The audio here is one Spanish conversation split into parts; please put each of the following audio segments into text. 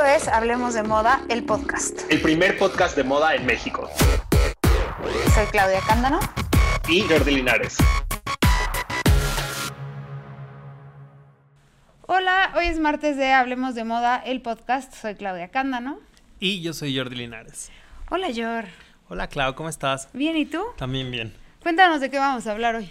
Esto es Hablemos de Moda, el podcast. El primer podcast de moda en México. Soy Claudia Cándano. Y Jordi Linares. Hola, hoy es martes de Hablemos de Moda, el podcast. Soy Claudia Cándano. Y yo soy Jordi Linares. Hola, Jor. Hola, Clau, ¿cómo estás? Bien, ¿y tú? También bien. Cuéntanos de qué vamos a hablar hoy.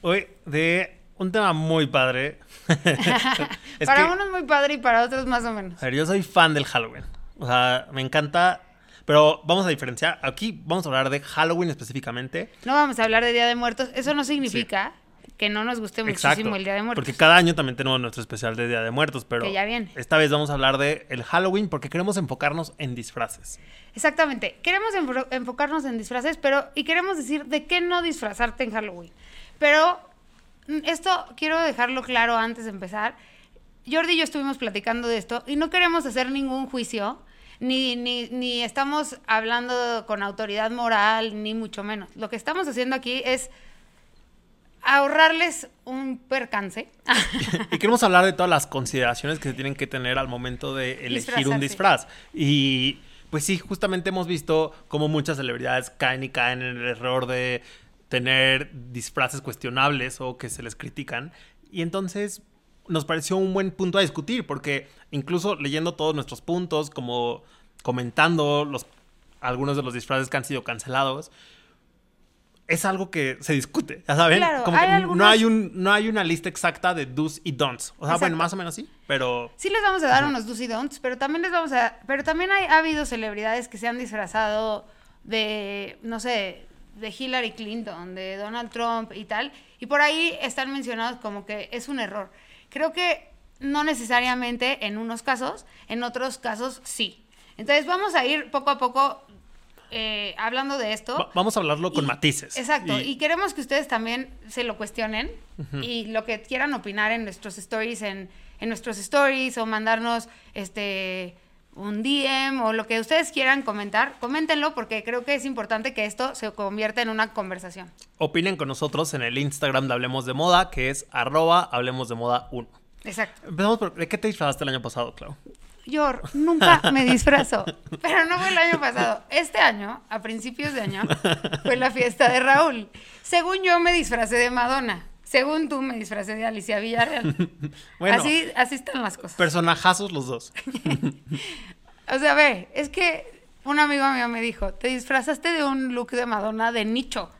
Hoy de un tema muy padre. Para unos muy padre y para otros más o menos. A ver, yo soy fan del Halloween. O sea, me encanta. Pero vamos a diferenciar. Aquí vamos a hablar de Halloween específicamente. No vamos a hablar de Día de Muertos. Eso no significa que no nos guste muchísimo el Día de Muertos. Porque cada año también tenemos nuestro especial de Día de Muertos, pero que ya viene. esta vez vamos a hablar de el Halloween porque queremos enfocarnos en disfraces. Exactamente, queremos enfocarnos en disfraces, pero y queremos decir de qué no disfrazarte en Halloween. Pero esto quiero dejarlo claro antes de empezar. Jordi y yo estuvimos platicando de esto y no queremos hacer ningún juicio, ni, ni, ni estamos hablando con autoridad moral, ni mucho menos. Lo que estamos haciendo aquí es ahorrarles un percance. y queremos hablar de todas las consideraciones que se tienen que tener al momento de elegir un disfraz. Y pues sí, justamente hemos visto cómo muchas celebridades caen y caen en el error de tener disfraces cuestionables o que se les critican. Y entonces nos pareció un buen punto a discutir, porque incluso leyendo todos nuestros puntos, como comentando los, algunos de los disfraces que han sido cancelados, es algo que se discute, ya saben, como que no hay un no hay una lista exacta de do's y don'ts. O sea, bueno, más o menos sí, pero Sí les vamos a dar unos do's y don'ts, pero también les vamos a pero también hay, ha habido celebridades que se han disfrazado de no sé, de Hillary Clinton, de Donald Trump y tal, y por ahí están mencionados como que es un error. Creo que no necesariamente en unos casos, en otros casos sí. Entonces vamos a ir poco a poco eh, hablando de esto. vamos a hablarlo con matices. Exacto, y... queremos que ustedes también se lo cuestionen y lo que quieran opinar en nuestros stories, en, en, nuestros stories o mandarnos este un DM o lo que ustedes quieran comentar, coméntenlo porque creo que es importante que esto se convierta en una conversación. Opinen con nosotros en el Instagram de Hablemos de Moda, que es arroba Hablemos de Moda 1. Exacto. Empezamos por, ¿de qué te disfrazaste el año pasado, Clau? Yo nunca me disfrazo, pero no fue el año pasado. Este año, a principios de año, fue la fiesta de Raúl. Según yo me disfracé de Madonna. Según tú me disfracé de Alicia Villarreal. bueno, así, así están las cosas. Personajazos los dos. o sea, ve, es que un amigo mío me dijo, te disfrazaste de un look de Madonna de nicho.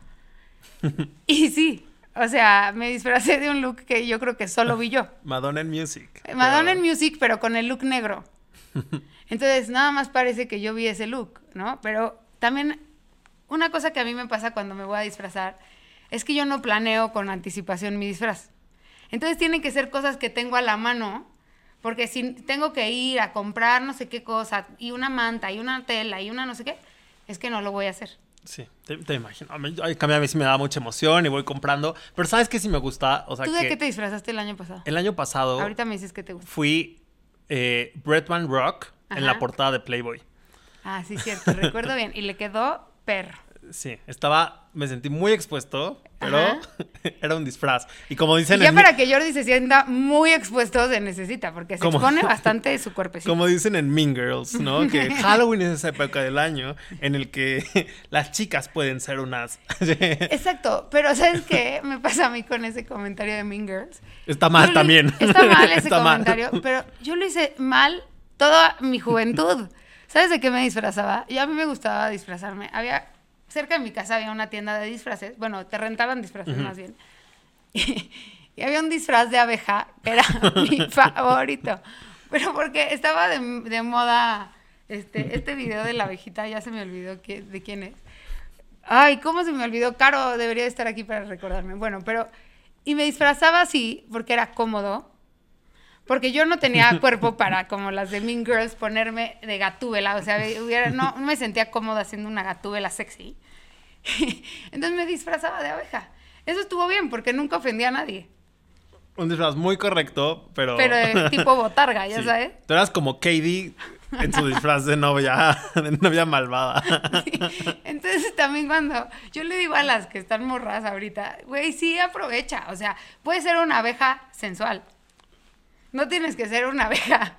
y sí, o sea, me disfracé de un look que yo creo que solo vi yo. Madonna en Music. Madonna en Music, pero con el look negro. Entonces, nada más parece que yo vi ese look, ¿no? Pero también una cosa que a mí me pasa cuando me voy a disfrazar es que yo no planeo con anticipación mi disfraz. Entonces tienen que ser cosas que tengo a la mano, porque si tengo que ir a comprar no sé qué cosa, y una manta, y una tela, y una no sé qué, es que no lo voy a hacer. Sí, te, imagino. A mí, a mí sí me da mucha emoción y voy comprando. Pero ¿sabes qué sí me gusta? O sea, ¿Tú de qué te disfrazaste el año pasado? El año pasado... Ahorita me dices que te gusta. Fui eh, Bretman Rock en la portada de Playboy. Ah, sí, cierto. Recuerdo bien. Y le quedó perro. Sí, estaba, me sentí muy expuesto, pero era un disfraz. Y como dicen... Y ya para que Jordi se sienta muy expuesto se necesita, porque se expone bastante su cuerpecito. Como dicen en Mean Girls, ¿no? Que Halloween es esa época del año en el que las chicas pueden ser unas... Exacto, pero ¿sabes qué me pasa a mí con ese comentario de Mean Girls? Está mal también. Está mal ese comentario, pero yo lo hice mal toda mi juventud. ¿Sabes de qué me disfrazaba? Y a mí me gustaba disfrazarme. Había cerca de mi casa había una tienda de disfraces, bueno, te rentaban disfraces más bien. Y, había un disfraz de abeja, que era mi favorito. Pero porque estaba de, moda este, este video de la abejita, ya se me olvidó de quién es. Ay, ¿cómo se me olvidó? Caro debería estar aquí para recordarme. Bueno, pero... Y me disfrazaba así porque era cómodo. Porque yo no tenía cuerpo para, como las de Mean Girls, ponerme de gatúbela. O sea, no, no me sentía cómoda haciendo una gatúbela sexy. Entonces me disfrazaba de abeja. Eso estuvo bien porque nunca ofendía a nadie. Un disfraz muy correcto, pero... Pero de tipo botarga, ya sabes. Tú eras como Katie en su disfraz de novia, de novia malvada. Entonces también cuando yo le digo a las que están morras ahorita, güey, sí aprovecha. O sea, puede ser una abeja sensual. No tienes que ser una abeja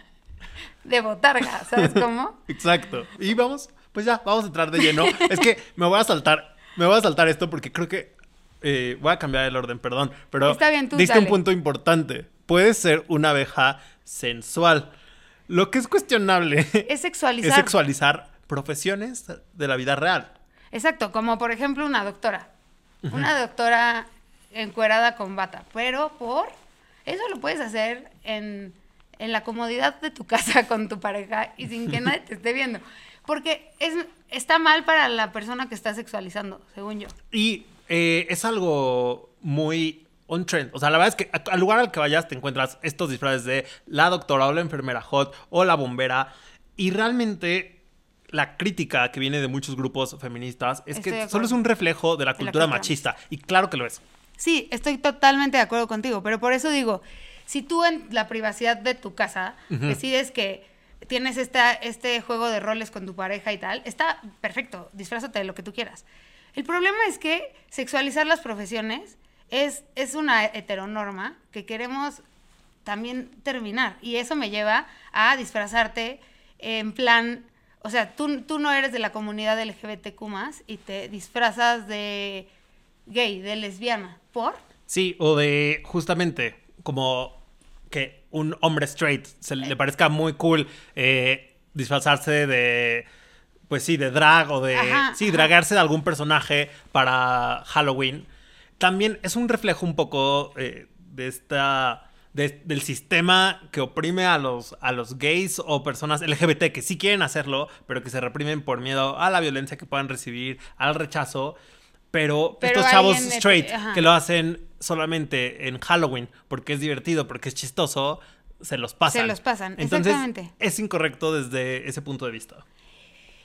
de botarga, ¿sabes cómo? Exacto. Y vamos, pues ya, vamos a entrar de lleno. es que me voy a saltar, me voy a saltar esto porque creo que eh, voy a cambiar el orden, perdón. Pero Está bien, tú diste un punto importante. Puedes ser una abeja sensual. Lo que es cuestionable Es sexualizar. es sexualizar profesiones de la vida real. Exacto, como por ejemplo una doctora. Una doctora encuerada con bata. Pero por. Eso lo puedes hacer en, en la comodidad de tu casa con tu pareja y sin que nadie te esté viendo. Porque es, está mal para la persona que está sexualizando, según yo. Y eh, es algo muy on trend. O sea, la verdad es que al lugar al que vayas te encuentras estos disfraces de la doctora o la enfermera hot o la bombera. Y realmente la crítica que viene de muchos grupos feministas es Estoy que solo es un reflejo de la De la cultura cultura machista. Y claro que lo es. Sí, estoy totalmente de acuerdo contigo, pero por eso digo, si tú en la privacidad de tu casa decides que tienes esta, este juego de roles con tu pareja y tal, está perfecto, disfrázate de lo que tú quieras. El problema es que sexualizar las profesiones es, es una heteronorma que queremos también terminar y eso me lleva a disfrazarte en plan, o sea, tú, tú no eres de la comunidad LGBTQ y te disfrazas de gay, de lesbiana. ¿Por? Sí, o de justamente como que un hombre straight se le parezca muy cool eh, disfrazarse de, pues sí, de drag o de, Ajá, sí, ajá. dragarse de algún personaje para Halloween. También es un reflejo un poco eh, de esta, de- del sistema que oprime a los, a los gays o personas LGBT que sí quieren hacerlo, pero que se reprimen por miedo a la violencia que puedan recibir, al rechazo. Pero, Pero estos chavos alguien, straight que lo hacen solamente en Halloween porque es divertido, porque es chistoso, se los pasan. Se los pasan, Entonces, exactamente. es incorrecto desde ese punto de vista.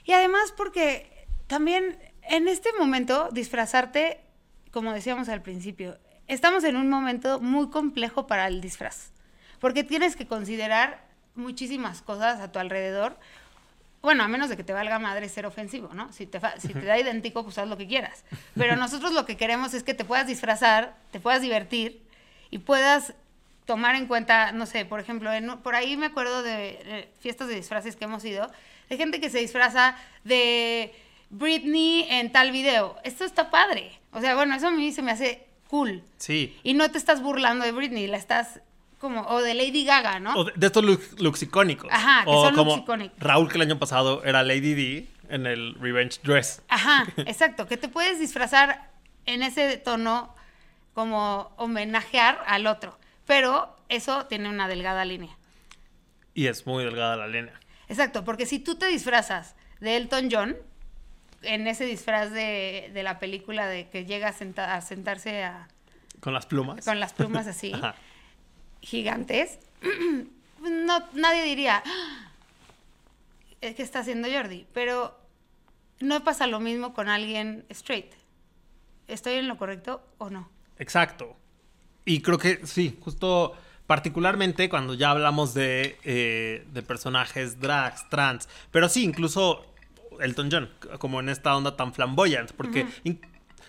Y además porque también en este momento disfrazarte, como decíamos al principio, estamos en un momento muy complejo para el disfraz, porque tienes que considerar muchísimas cosas a tu alrededor. Bueno, a menos de que te valga madre ser ofensivo, ¿no? Si te, fa- si te da idéntico, pues haz lo que quieras. Pero nosotros lo que queremos es que te puedas disfrazar, te puedas divertir y puedas tomar en cuenta, no sé, por ejemplo, en- por ahí me acuerdo de eh, fiestas de disfraces que hemos ido, de gente que se disfraza de Britney en tal video. Esto está padre. O sea, bueno, eso a mí se me hace cool. Sí. Y no te estás burlando de Britney, la estás como, o de Lady Gaga, ¿no? O de, de estos looks, looks icónicos. Ajá, que o son looks como icónicos. Raúl, que el año pasado era Lady D en el Revenge Dress. Ajá, exacto, que te puedes disfrazar en ese tono como homenajear al otro, pero eso tiene una delgada línea. Y es muy delgada la línea. Exacto, porque si tú te disfrazas de Elton John, en ese disfraz de, de la película de que llega a, senta- a sentarse a- Con las plumas. con las plumas así, Ajá. Gigantes, no, nadie diría, "Ah, "¿Qué está haciendo Jordi? Pero no pasa lo mismo con alguien straight. ¿Estoy en lo correcto o no? Exacto. Y creo que sí, justo particularmente cuando ya hablamos de, eh, de personajes drags, trans, pero sí, incluso Elton John, como en esta onda tan flamboyant, porque,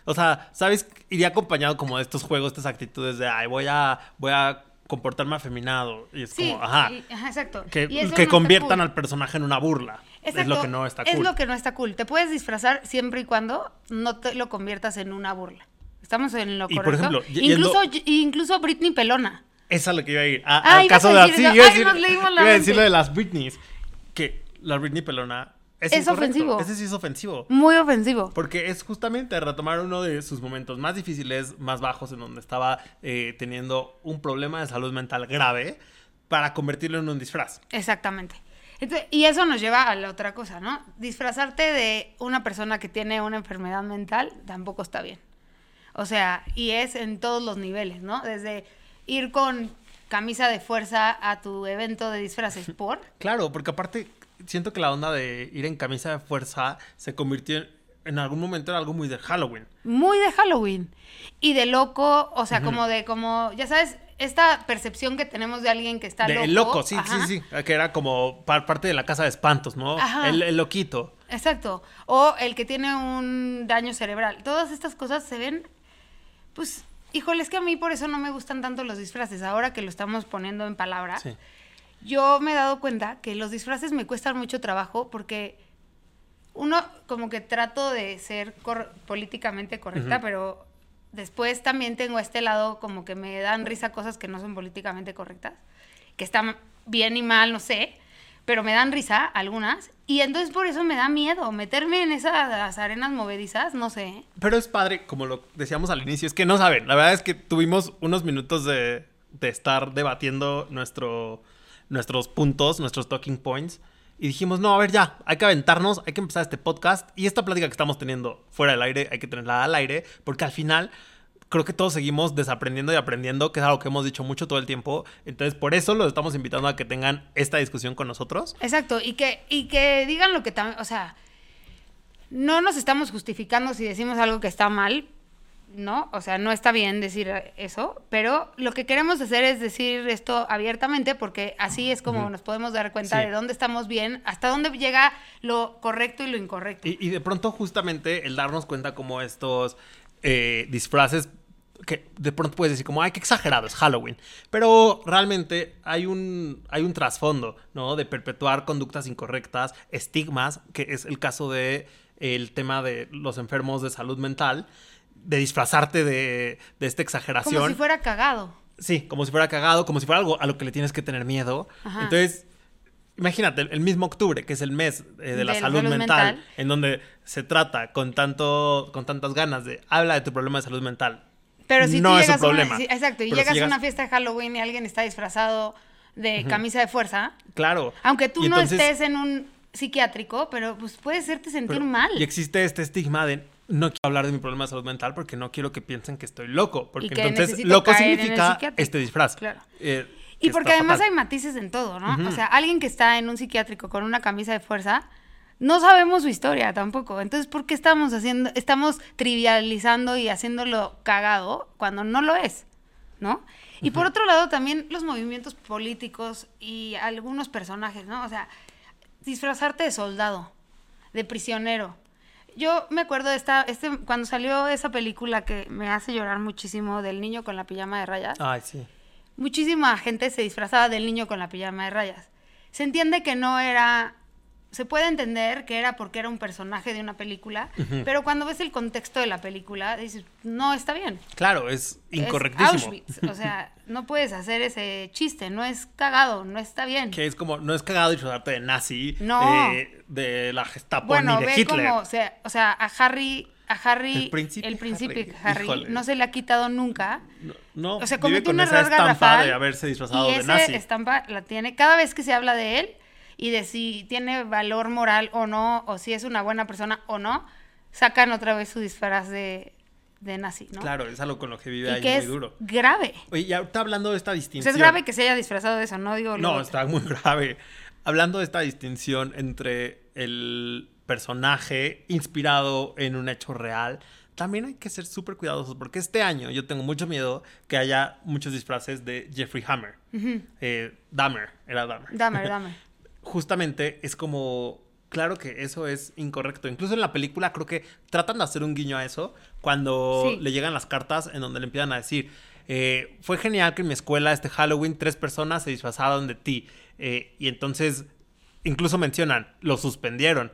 o sea, ¿sabes? Iría acompañado como de estos juegos, estas actitudes de, ay, voy a, voy a comportarme afeminado. Y es Sí, como, ajá, y- ajá, exacto. que, Y eso no que conviertan cool. al personaje en una burla. Es lo que no está Es cool. lo que no está cool. Te puedes disfrazar siempre y cuando no te lo conviertas en una burla. Estamos en lo Y, por ejemplo, incluso, yendo- incluso Britney Pelona. Es a lo que iba a ir. A- Ah, al caso de decir Sí, eso. iba a Ay, decir, nos leímos la iba a mente. decir lo de las Britneys. Que la Britney pelona es, ofensivo. Ese sí es ofensivo. Muy ofensivo. Porque es justamente retomar uno de sus momentos más difíciles, más bajos, en donde estaba eh, teniendo un problema de salud mental grave, para convertirlo en un disfraz. Exactamente. Entonces, y eso nos lleva a la otra cosa, ¿no? Disfrazarte de una persona que tiene una enfermedad mental tampoco está bien. O sea, y es en todos los niveles, ¿no? Desde ir con camisa de fuerza a tu evento de disfraces por. Claro, porque aparte siento que la onda de ir en camisa de fuerza se convirtió en, en algún momento en algo muy de Halloween. muy de Halloween y de loco, o sea, como de como, ya sabes, esta percepción que tenemos de alguien que está De- loco. el loco, sí, Ajá. sí, sí. Que era como par- parte de la casa de espantos, ¿no? Ajá. El, el loquito. Exacto. O el que tiene un daño cerebral. Todas estas cosas se ven, pues, híjole, es que a mí por eso no me gustan tanto los disfraces. Ahora que lo estamos poniendo en palabras, Sí. Yo me he dado cuenta que los disfraces me cuestan mucho trabajo porque uno como que trato de ser políticamente correcta, pero después también tengo este lado como que me dan risa cosas que no son políticamente correctas, que están bien y mal, no sé, pero me dan risa algunas. Y entonces por eso me da miedo meterme en esas arenas movedizas, no sé. Pero es padre, como lo decíamos al inicio, es que no saben, la verdad es que tuvimos unos minutos de, de estar debatiendo nuestro, nuestros puntos, nuestros talking points. Y dijimos, no, a ver ya, hay que aventarnos, hay que empezar este podcast y esta plática que estamos teniendo fuera del aire, hay que tenerla al aire, porque al final creo que todos seguimos desaprendiendo y aprendiendo, que es algo que hemos dicho mucho todo el tiempo. Entonces, por eso los estamos invitando a que tengan esta discusión con nosotros. Exacto, y que, y que digan lo que también, o sea, no nos estamos justificando si decimos algo que está mal, ¿no? O sea, no está bien decir eso, pero lo que queremos hacer es decir esto abiertamente porque así es como nos podemos dar cuenta de dónde estamos bien, hasta dónde llega lo correcto y lo incorrecto. Y, de pronto justamente el darnos cuenta como estos eh, disfraces que de pronto puedes decir como, ay, qué exagerado, es Halloween. Pero realmente hay un, hay un trasfondo, ¿no? De perpetuar conductas incorrectas, estigmas, que es el caso de el tema de los enfermos de salud mental de disfrazarte de, de esta exageración. Como si fuera cagado. Sí, como si fuera cagado, como si fuera algo a lo que le tienes que tener miedo. Entonces, imagínate, el mismo octubre, que es el mes eh, de, la salud, mental, en donde se trata con, tanto, con tantas ganas de habla de tu problema de salud mental. Pero si no es un problema. exacto, y llegas, a una fiesta de Halloween y alguien está disfrazado de camisa de fuerza. Claro. Aunque tú no estés en un psiquiátrico, pero pues puede hacerte sentir mal. Y existe este estigma de no quiero hablar de mi problema de salud mental porque no quiero que piensen que estoy loco. Porque entonces loco significa este disfraz. Claro. Eh, y porque además hay matices en todo, ¿no? O sea, alguien que está en un psiquiátrico con una camisa de fuerza, no sabemos su historia tampoco. Entonces, ¿por qué estamos haciendo, estamos trivializando y haciéndolo cagado cuando no lo es? ¿No? Y por otro lado, también los movimientos políticos y algunos personajes, ¿no? O sea, disfrazarte de soldado, de prisionero, yo me acuerdo de esta, este, cuando salió esa película que me hace llorar muchísimo del niño con la pijama de rayas. Ay, sí. Muchísima gente se disfrazaba del niño con la pijama de rayas. Se entiende que no era se puede entender que era porque era un personaje de una película, pero cuando ves el contexto de la película, dices, no está bien. Claro, es incorrectísimo. Auschwitz, o sea, no puedes hacer ese chiste, no es cagado, no está bien. Que es como, no es cagado disfrazarte de nazi, no. de la Gestapo ni de ve Como, o sea, o sea, a Harry a Harry, el príncipe, Harry, no se le ha quitado nunca. No, o sea, comete un error garrafal de haberse disfrazado y de nazi. estampa la tiene cada vez que se habla de él y de si tiene valor moral o no, o si es una buena persona o no, sacan otra vez su disfraz de, de nazi, ¿no? Claro, es algo con lo que vive ahí muy duro. grave. Oye, y ahorita hablando de esta distinción. es grave que se haya disfrazado de eso, no digo. No, está muy grave. Hablando de esta distinción entre el personaje inspirado en un hecho real, también hay que ser súper cuidadosos porque este año yo tengo mucho miedo que haya muchos disfraces de Jeffrey Hammer. eh, Dahmer, era Dahmer. Dahmer, Dahmer. Justamente es como, claro que eso es incorrecto. Incluso en la película creo que tratan de hacer un guiño a eso cuando le llegan las cartas en donde le empiezan a decir, eh, fue genial que en mi escuela este Halloween tres personas se disfrazaron de ti. Eh, y entonces incluso mencionan, lo suspendieron.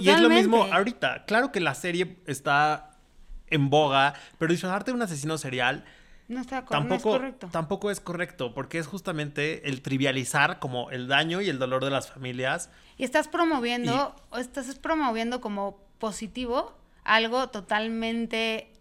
Y es lo mismo ahorita. Claro que la serie está en boga, pero disfrazarte de un asesino serial no está tampoco, es correcto. Tampoco es correcto, porque es justamente el trivializar como el daño y el dolor de las familias. Y estás promoviendo, o estás promoviendo como positivo algo totalmente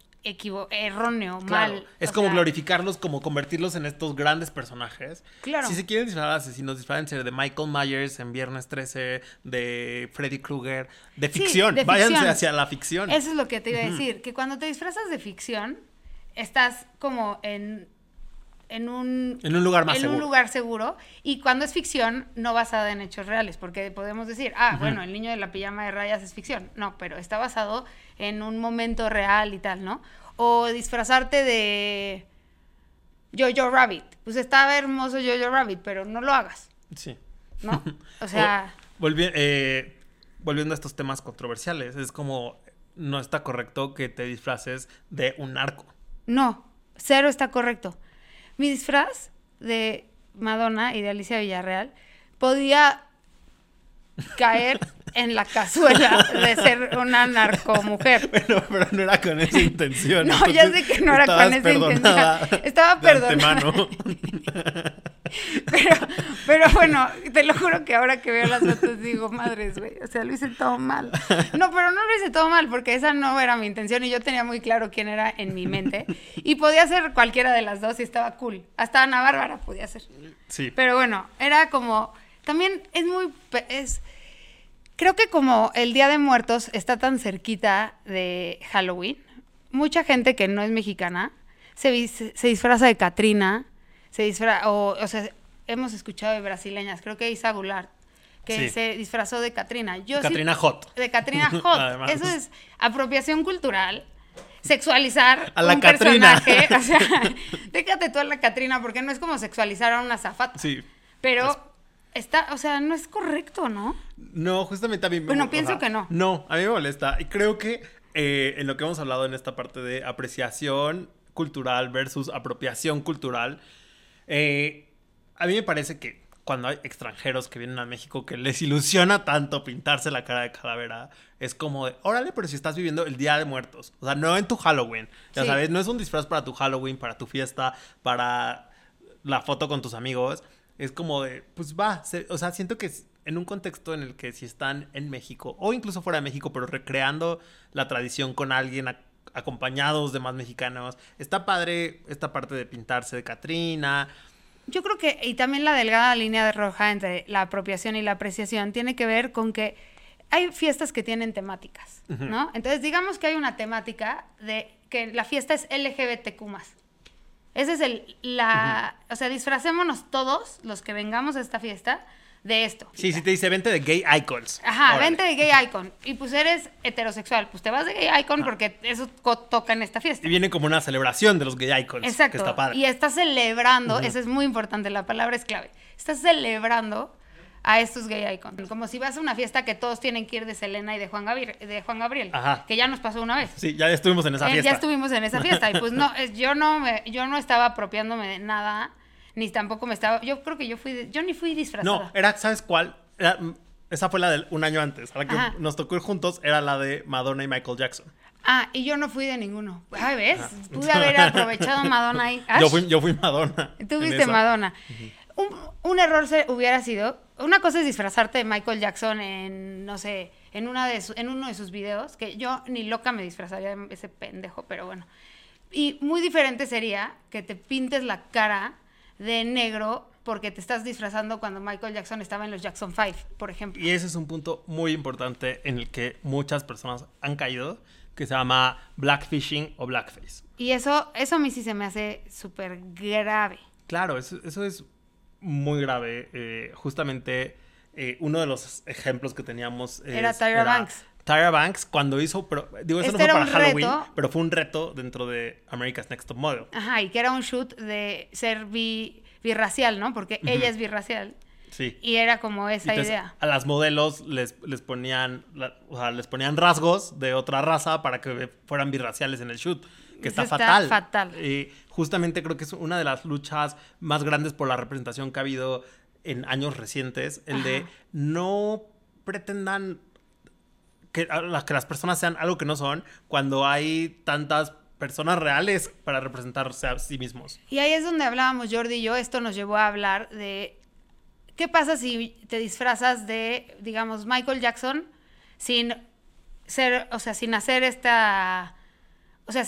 erróneo, mal. Es como glorificarlos, como convertirlos en estos grandes personajes. Claro. Si se quieren disfrazar asesinos, disfrázense de Michael Myers en Viernes 13, de Freddy Krueger, de ficción. Váyanse hacia la ficción. Eso es lo que te iba a decir, que cuando te disfrazas de ficción, estás como en, en un, en un lugar más en seguro. un lugar seguro y cuando es ficción no basada en hechos reales porque podemos decir ah bueno el niño de la pijama de rayas es ficción. No pero está basado en un momento real y tal no o disfrazarte de Jojo Rabbit. Pues está hermoso Jojo Rabbit pero no lo hagas. Sí. No o sea eh, volviendo a estos temas controversiales es como no está correcto que te disfraces de un arco no, cero está correcto. Mi disfraz de Madonna y de Alicia Villarreal, podía caer en la cazuela de ser una narcomujer. Pero, pero no era con esa intención. No, ya sé que no era con esa intención. Estaba perdonada. Pero, pero bueno, te lo juro que ahora que veo las fotos digo, madres, güey, o sea, lo hice todo mal. No, pero no lo hice todo mal porque esa no era mi intención y yo tenía muy claro quién era en mi mente. Y podía ser cualquiera de las dos y estaba cool. Hasta Ana Bárbara podía ser. Sí. Pero bueno, era como, también es muy, es Creo que como el Día de Muertos está tan cerquita de Halloween, mucha gente que no es mexicana se, se disfraza de Katrina, se disfraza, o, o sea, hemos escuchado de brasileñas, creo que Isa Goulart, que se disfrazó de Katrina. Yo Katrina Hot. De Katrina Hot. Eso es apropiación cultural sexualizar a la un personaje. O sea, déjate tú a la Katrina, porque no es como sexualizar a una zafata. Sí. Pero está, o sea, no es correcto, ¿no? No, justamente a mí me Bueno, pienso que no. No, a mí me molesta. Y creo que eh, en lo que hemos hablado en esta parte de apreciación cultural versus apropiación cultural, eh, a mí me parece que cuando hay extranjeros que vienen a México que les ilusiona tanto pintarse la cara de calavera, es como de, órale, pero si estás viviendo el Día de Muertos, o sea, no en tu Halloween, ya sabes, no es un disfraz para tu Halloween, para tu fiesta, para la foto con tus amigos, es como de, pues va, o sea, siento que en un contexto en el que si están en México o incluso fuera de México, pero recreando la tradición con alguien acompañados de más mexicanos, está padre esta parte de pintarse de Catrina. Yo creo que, y también la delgada línea de roja entre la apropiación y la apreciación tiene que ver con que hay fiestas que tienen temáticas, ¿no? Entonces, digamos que hay una temática de que la fiesta es LGBTQ ese es el, la, o sea, disfracémonos todos los que vengamos a esta fiesta de esto. Sí, sí te dice vente de gay icons. Ajá, vente de gay icon. Y pues eres heterosexual, pues te vas de gay icon porque eso toca en esta fiesta. Y viene como una celebración de los gay icons. Exacto. Que está padre. Y estás celebrando, eso es muy importante, la palabra es clave. Estás celebrando a estos gay icons. Como si vas a una fiesta que todos tienen que ir de Selena y de Juan, Gabriel, de Juan Gabriel que ya nos pasó una vez. Sí, ya estuvimos en esa eh, fiesta. ya estuvimos en esa fiesta y pues no, yo no me, yo no estaba apropiándome de nada, ni tampoco me estaba, yo creo que yo fui, yo ni fui disfrazada. No, era, ¿sabes cuál? Mm, esa fue la del un año antes, a la que nos tocó ir juntos, era la de Madonna y Michael Jackson. Ah, y yo no fui de ninguno. Ay, ¿ves? Pude haber aprovechado Madonna ahí. Yo fui, yo fui Madonna. Tú viste Madonna. un, un, error se, hubiera sido una cosa es disfrazarte de Michael Jackson en, no sé, en, una de en uno de sus videos, que yo ni loca me disfrazaría de ese pendejo, pero bueno. Y muy diferente sería que te pintes la cara de negro porque te estás disfrazando cuando Michael Jackson estaba en los Jackson 5, por ejemplo. Y ese es un punto muy importante en el que muchas personas han caído, que se llama blackfishing o blackface. Y eso, eso a mí sí se me hace súper grave. Claro, eso, eso es muy grave. Eh, justamente eh, uno de los ejemplos que teníamos era Tyra Banks. Tyra Banks cuando hizo, pero digo, eso no este fue para Halloween, pero fue un reto dentro de America's Next Top Model. Ajá, y que era un shoot de ser bi, birracial, ¿no? Porque ella es birracial. Sí. Y era como esa idea. A las modelos les, les ponían, o sea, les ponían rasgos de otra raza para que fueran birraciales en el shoot que está, fatal. fatal. Y justamente creo que es una de las luchas más grandes por la representación que ha habido en años recientes, el de no pretendan que, que las personas sean algo que no son cuando hay tantas personas reales para representarse a sí mismos. Y ahí es donde hablábamos Jordi y yo, esto nos llevó a hablar de qué pasa si te disfrazas de, digamos, Michael Jackson sin ser, o sea, sin hacer esta, o sea,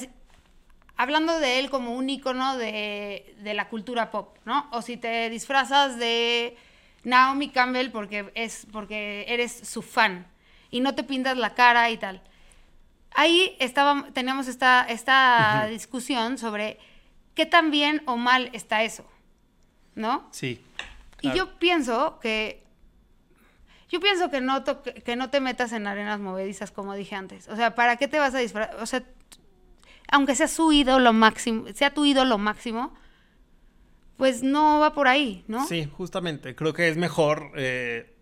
hablando de él como un icono de, la cultura pop, ¿no? O si te disfrazas de Naomi Campbell porque, es, porque eres su fan y no te pintas la cara y tal. Ahí estaba, teníamos esta, esta discusión sobre qué tan bien o mal está eso, ¿no? Sí. Y yo pienso que yo pienso que no, que no te metas en arenas movedizas, como dije antes. O sea, ¿para qué te vas a disfrazar? O sea, aunque sea su ídolo máximo, sea tu ídolo máximo, pues no va por ahí, ¿no? Sí, justamente. Creo que es mejor eh,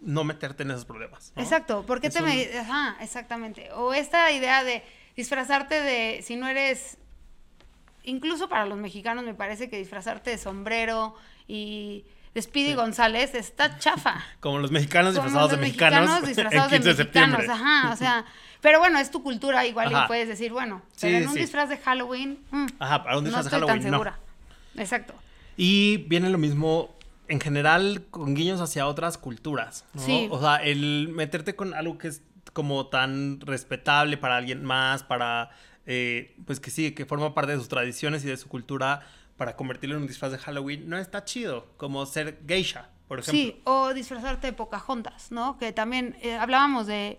no meterte en esos problemas. Exacto. ¿Por qué te me... Ajá, exactamente. O esta idea de disfrazarte de... Si no eres... Incluso para los mexicanos me parece que disfrazarte de sombrero y de Speedy González está chafa. Como los mexicanos Como disfrazados los de mexicanos. mexicanos disfrazados de 15 de mexicanos, septiembre. ajá, o sea, pero bueno, es tu cultura igual Ajá. y puedes decir, bueno, Sí, pero en un sí. disfraz de Halloween, mm, Ajá, para un disfraz no de estoy Halloween, tan no. segura. Exacto. Y viene lo mismo en general con guiños hacia otras culturas, ¿no? Sí. O sea, el meterte con algo que es como tan respetable para alguien más, para, eh, pues que sí, que forma parte de sus tradiciones y de su cultura, para convertirlo en un disfraz de Halloween, no está chido, como ser geisha, por ejemplo. Sí, o disfrazarte de Pocahontas, ¿no? Que también eh, hablábamos de,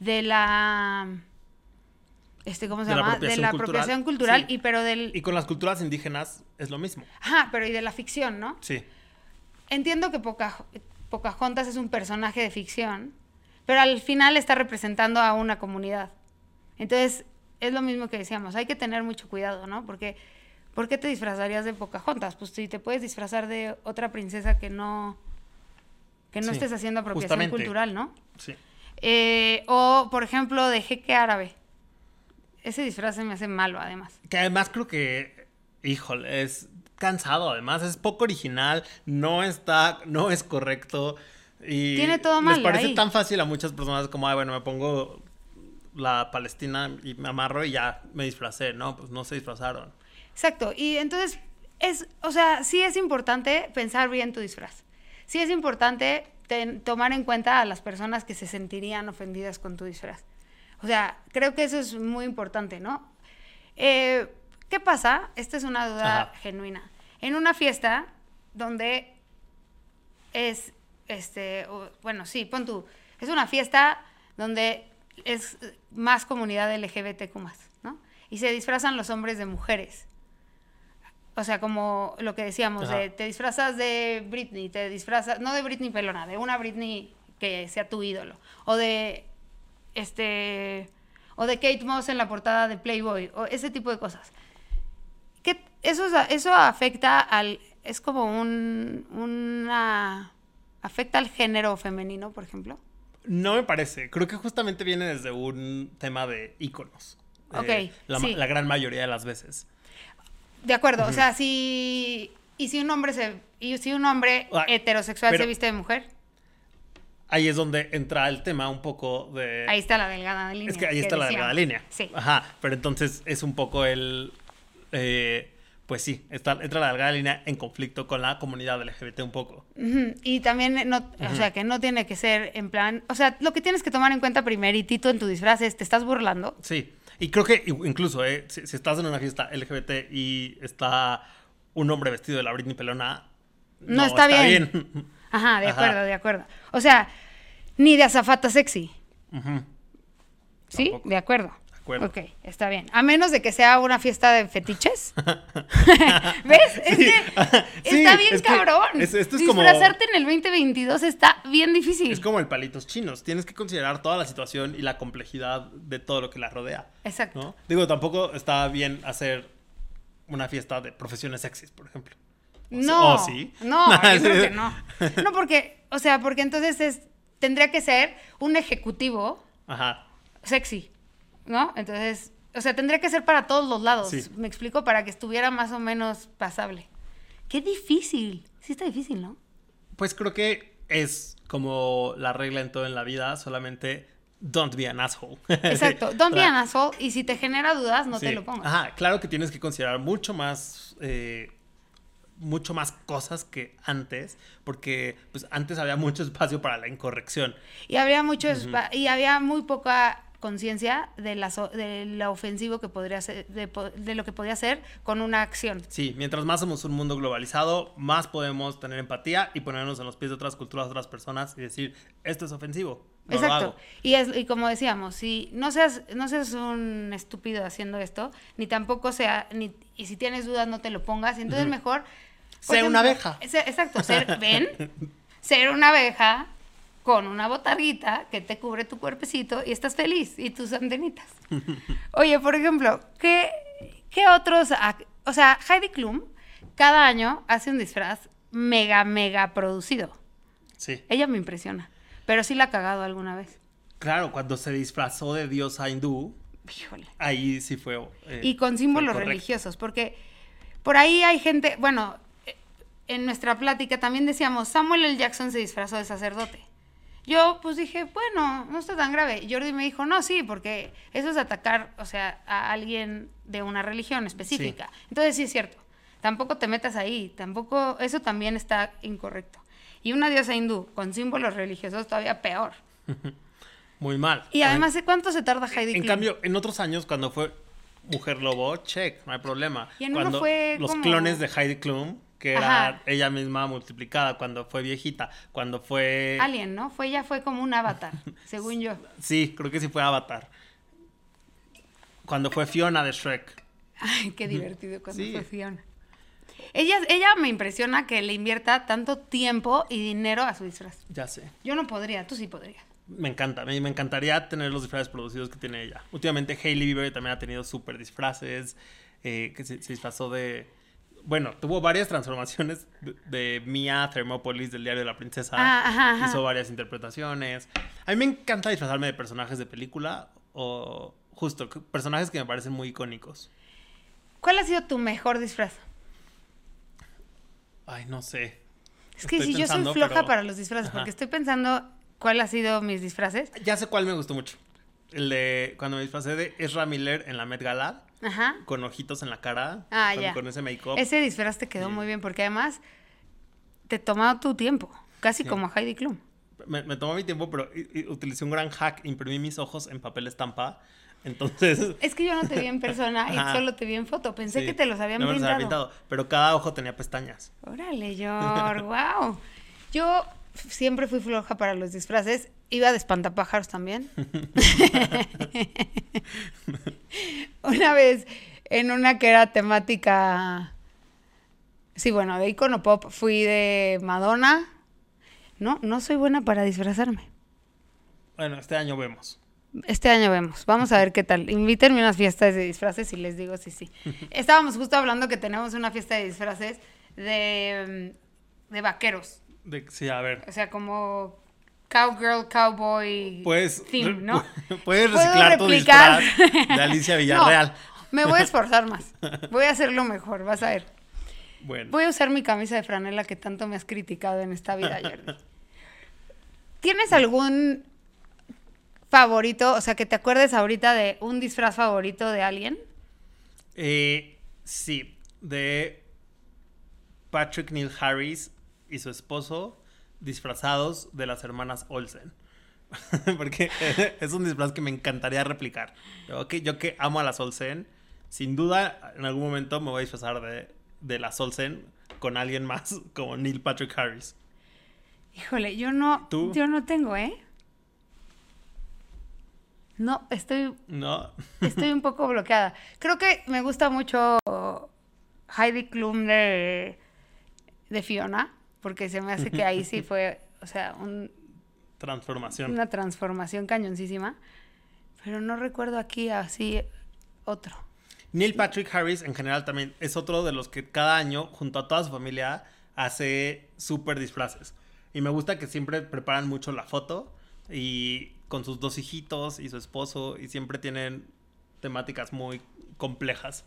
de la... Este, ¿Cómo se De la llama? De apropiación la cultural, apropiación cultural, sí. y pero del... Y con las culturas indígenas es lo mismo. Ajá, pero y de la ficción, ¿no? Sí. Entiendo que Poca- Pocahontas es un personaje de ficción, pero al final está representando a una comunidad. Entonces, es lo mismo que decíamos, hay que tener mucho cuidado, ¿no? Porque, ¿por qué te disfrazarías de Pocahontas? Pues si te puedes disfrazar de otra princesa que no, que no Sí, estés haciendo apropiación justamente. cultural, ¿no? Sí. Eh, o, por ejemplo, de jeque árabe. Ese disfraz se me hace malo, además. Que además creo que, híjole, es cansado, además es poco original, no está, no es correcto. Y Tiene todo Les mal parece ahí. tan fácil a muchas personas como, ay, bueno, me pongo la Palestina y me amarro y ya me disfracé, ¿no? Pues no se disfrazaron. Exacto. Y entonces, es, o sea, sí es importante pensar bien tu disfraz. Sí es importante ten- tomar en cuenta a las personas que se sentirían ofendidas con tu disfraz. O sea, creo que eso es muy importante, ¿no? Eh, ¿Qué pasa? Esta es una duda Ajá. genuina. En una fiesta donde es, este, o- bueno, sí, pon tú, es una fiesta donde es más comunidad LGBTQ+, ¿no? Y se disfrazan los hombres de mujeres. O sea, como lo que decíamos, de, te disfrazas de Britney, te disfrazas, no de Britney pelona, de una Britney que sea tu ídolo. O de, este, o de Kate Moss en la portada de Playboy, o ese tipo de cosas. ¿Qué- eso, eso afecta al, es como un, una, afecta al género femenino, por ejemplo. No me parece, creo que justamente viene desde un tema de íconos. eh, Ok, la, sí. la gran mayoría de las veces. De acuerdo, o sea, si, y si un hombre se, y si un hombre Ah, heterosexual pero- se viste de mujer, Ahí es donde entra el tema un poco de... ahí está la delgada línea. Es que ahí está la delgada línea. Sí. Ajá, pero entonces es un poco el... eh, pues sí, está, entra la delgada línea en conflicto con la comunidad LGBT un poco. Y también, no, o sea, que no tiene que ser en plan, o sea, lo que tienes que tomar en cuenta primeritito en tu disfraz es, ¿te estás burlando? Sí, y creo que incluso, eh, si, si estás en una fiesta LGBT y está un hombre vestido de la Britney Pelona, No está bien. Ajá, de Ajá. acuerdo, de acuerdo. O sea, ni de azafata sexy, Ujú, ¿sí? Tampoco. De acuerdo. De acuerdo. Ok, está bien. A menos de que sea una fiesta de fetiches. ¿Ves? Es Sí. que Sí, bien es cabrón. es- esto es como- Disfrazarte en el 2022 está bien difícil. Es como el palitos chinos. Tienes que considerar toda la situación y la complejidad de todo lo que la rodea. Exacto. ¿no? Digo, tampoco está bien hacer una fiesta de profesiones sexys, por ejemplo. O No, ¿o sí? no, yo creo que no. No, porque, o sea, porque entonces es, tendría que ser un ejecutivo Ajá. sexy, ¿no? Entonces, o sea, tendría que ser para todos los lados, Sí. me explico, para que estuviera más o menos pasable. Qué difícil, sí está difícil, ¿no? Pues creo que es como la regla en todo en la vida, solamente don't be an asshole. Exacto, don't be an asshole y si te genera dudas, no te lo pongas. Ajá, claro que tienes que considerar mucho más, eh, mucho más cosas que antes, porque pues antes había mucho espacio para la incorrección. Y había mucho espa- y había muy poca conciencia de, la de lo ofensivo que podría ser, de, lo que podía ser con una acción. Sí, mientras más somos un mundo globalizado, más podemos tener empatía y ponernos en los pies de otras culturas, de otras personas y decir, esto es ofensivo. No lo Exacto. hago. Y, es, y como decíamos, si no seas, no seas un estúpido haciendo esto, ni tampoco sea, ni, y si tienes dudas no te lo pongas, entonces mejor... Sé una abeja. ser- exacto, ser, ven, ser una abeja con una botarguita que te cubre tu cuerpecito y estás feliz, y tus antenitas. Oye, por ejemplo, ¿qué, qué otros, o sea, Heidi Klum cada año hace un disfraz mega, mega producido. Sí. Ella me impresiona. Pero sí la ha cagado alguna vez. Claro, cuando se disfrazó de diosa hindú, Híjole. ahí sí fue. eh, Y con símbolos religiosos, porque por ahí hay gente, bueno, eh, en nuestra plática también decíamos, Samuel L. Jackson se disfrazó de sacerdote. Yo pues dije, bueno, no está tan grave. Jordi me dijo, no, sí, porque eso es atacar, o sea, a alguien de una religión específica. Entonces sí es cierto. Tampoco te metas ahí, tampoco, eso también está incorrecto. Y una diosa hindú con símbolos religiosos todavía peor. Muy mal. Y además, ¿cuánto se tarda Heidi En Klum? cambio, en otros años, cuando fue Mujer Lobo, check, no hay problema. Y en uno cuando fue los como- clones de Heidi Klum, que era Ajá. ella misma multiplicada, cuando fue viejita, cuando fue... Alien, ¿no? Fue ella fue como un avatar, según yo. Sí, creo que sí fue Avatar. Cuando fue Fiona de Shrek. Ay, qué divertido cuando Sí. fue Fiona. Ella, ella me impresiona que le invierta tanto tiempo y dinero a su disfraz. Ya sé. Yo no podría, tú sí podrías. Me encanta, me, me encantaría tener los disfraces producidos que tiene ella. Últimamente Hailey Bieber también ha tenido súper disfraces, eh, que se, se disfrazó de... Bueno, tuvo varias transformaciones de, de Mia Thermopolis del diario de la princesa. Ah, ajá, ajá. Hizo varias interpretaciones. A mí me encanta disfrazarme de personajes de película o justo personajes que me parecen muy icónicos. ¿Cuál ha sido tu mejor disfraz? Ay, no sé. Es que Estoy si yo soy floja pero- para los disfraces, Ajá. porque estoy pensando cuál ha sido mis disfraces. Ya sé cuál me gustó mucho. El de cuando me disfracé de Ezra Miller en la Met Gala, Ajá. con ojitos en la cara, Ah, con, ya. con ese make-up. Ese disfraz te quedó Sí. muy bien, porque además te tomó tu tiempo, casi Sí. como a Heidi Klum. Me, me tomó mi tiempo, pero utilicé un gran hack. Imprimí mis ojos en papel estampa. Entonces. Es que yo no te vi en persona y solo te vi en foto. Pensé sí, que te los habían no me pintado. había pintado, Pero cada ojo tenía pestañas. Órale, Yor, wow. Yo siempre fui floja para los disfraces. Iba de espantapájaros también. una vez en una que era temática. Sí, bueno, de icono pop fui de Madonna. No, no soy buena para disfrazarme. Bueno, este año vemos. Este año vemos. Vamos a ver qué tal. Invítenme a unas fiestas de disfraces y les digo si sí. Estábamos justo hablando que tenemos una fiesta de disfraces de, mm, de vaqueros. De, sí, a ver. O sea, como cowgirl, cowboy Puedes, theme, ¿no? puedes reciclar tu disfraz de Alicia Villarreal. No, me voy a esforzar más. Voy a hacerlo mejor, vas a ver. Bueno, Voy a usar mi camisa de franela que tanto me has criticado en esta vida, Jordi. ¿Tienes algún favorito, o sea, que te acuerdes ahorita de un disfraz favorito de alguien? eh, sí, de Patrick Neil Harris y su esposo disfrazados de las hermanas Olsen. Porque es un disfraz que me encantaría replicar. Yo que, yo que amo a las Olsen, sin duda en algún momento me voy a disfrazar de, de las Olsen con alguien más como Neil Patrick Harris. Híjole, yo no, ¿Tú? yo no tengo, ¿eh? No, estoy, ¿No? estoy un poco bloqueada. Creo que me gusta mucho Heidi Klum de, de Fiona, porque se me hace que ahí sí fue, o sea, un- Transformación. una transformación cañoncísima. Pero no recuerdo aquí así otro. Neil Patrick Harris en general también es otro de los que cada año, junto a toda su familia, hace súper disfraces. Y me gusta que siempre preparan mucho la foto y con sus dos hijitos y su esposo y siempre tienen temáticas muy complejas.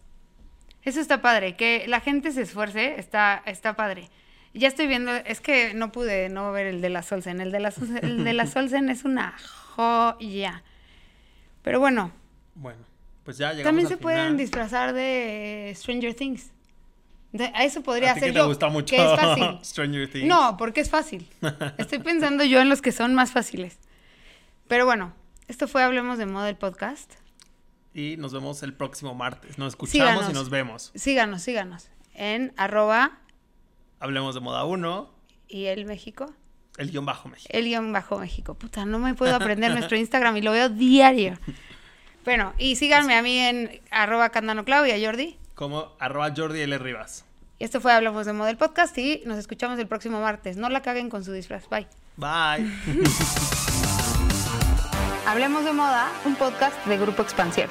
Eso está padre, que la gente se esfuerce, está, está padre. Ya estoy viendo, es que no pude no ver el de la Solsen. El de la, Solsen- el de la Solsen es una joya. Pero bueno, Bueno, pues ya llegamos también al se pueden disfrazar de Stranger Things. De- a eso podría A ti ser que te yo. gusta mucho que es fácil. Stranger Things. No, porque es fácil. Estoy pensando yo en los que son más fáciles. Pero bueno, esto fue Hablemos de Moda el podcast. Y nos vemos el próximo martes. Nos escuchamos Síganos. y nos vemos. Síganos, síganos. En arroba Hablemos de moda 1, y el México. el guion bajo México. El guion bajo México. Puta, no me puedo aprender nuestro Instagram y lo veo diario. Bueno, y síganme a mí en arroba candanoclau y a Jordi. Como arroba Jordi L. Rivas. Y esto fue Hablamos de Model Podcast y nos escuchamos el próximo martes. No la caguen con su disfraz. Bye. Bye. Hablemos de Moda, un podcast de Grupo Expansión.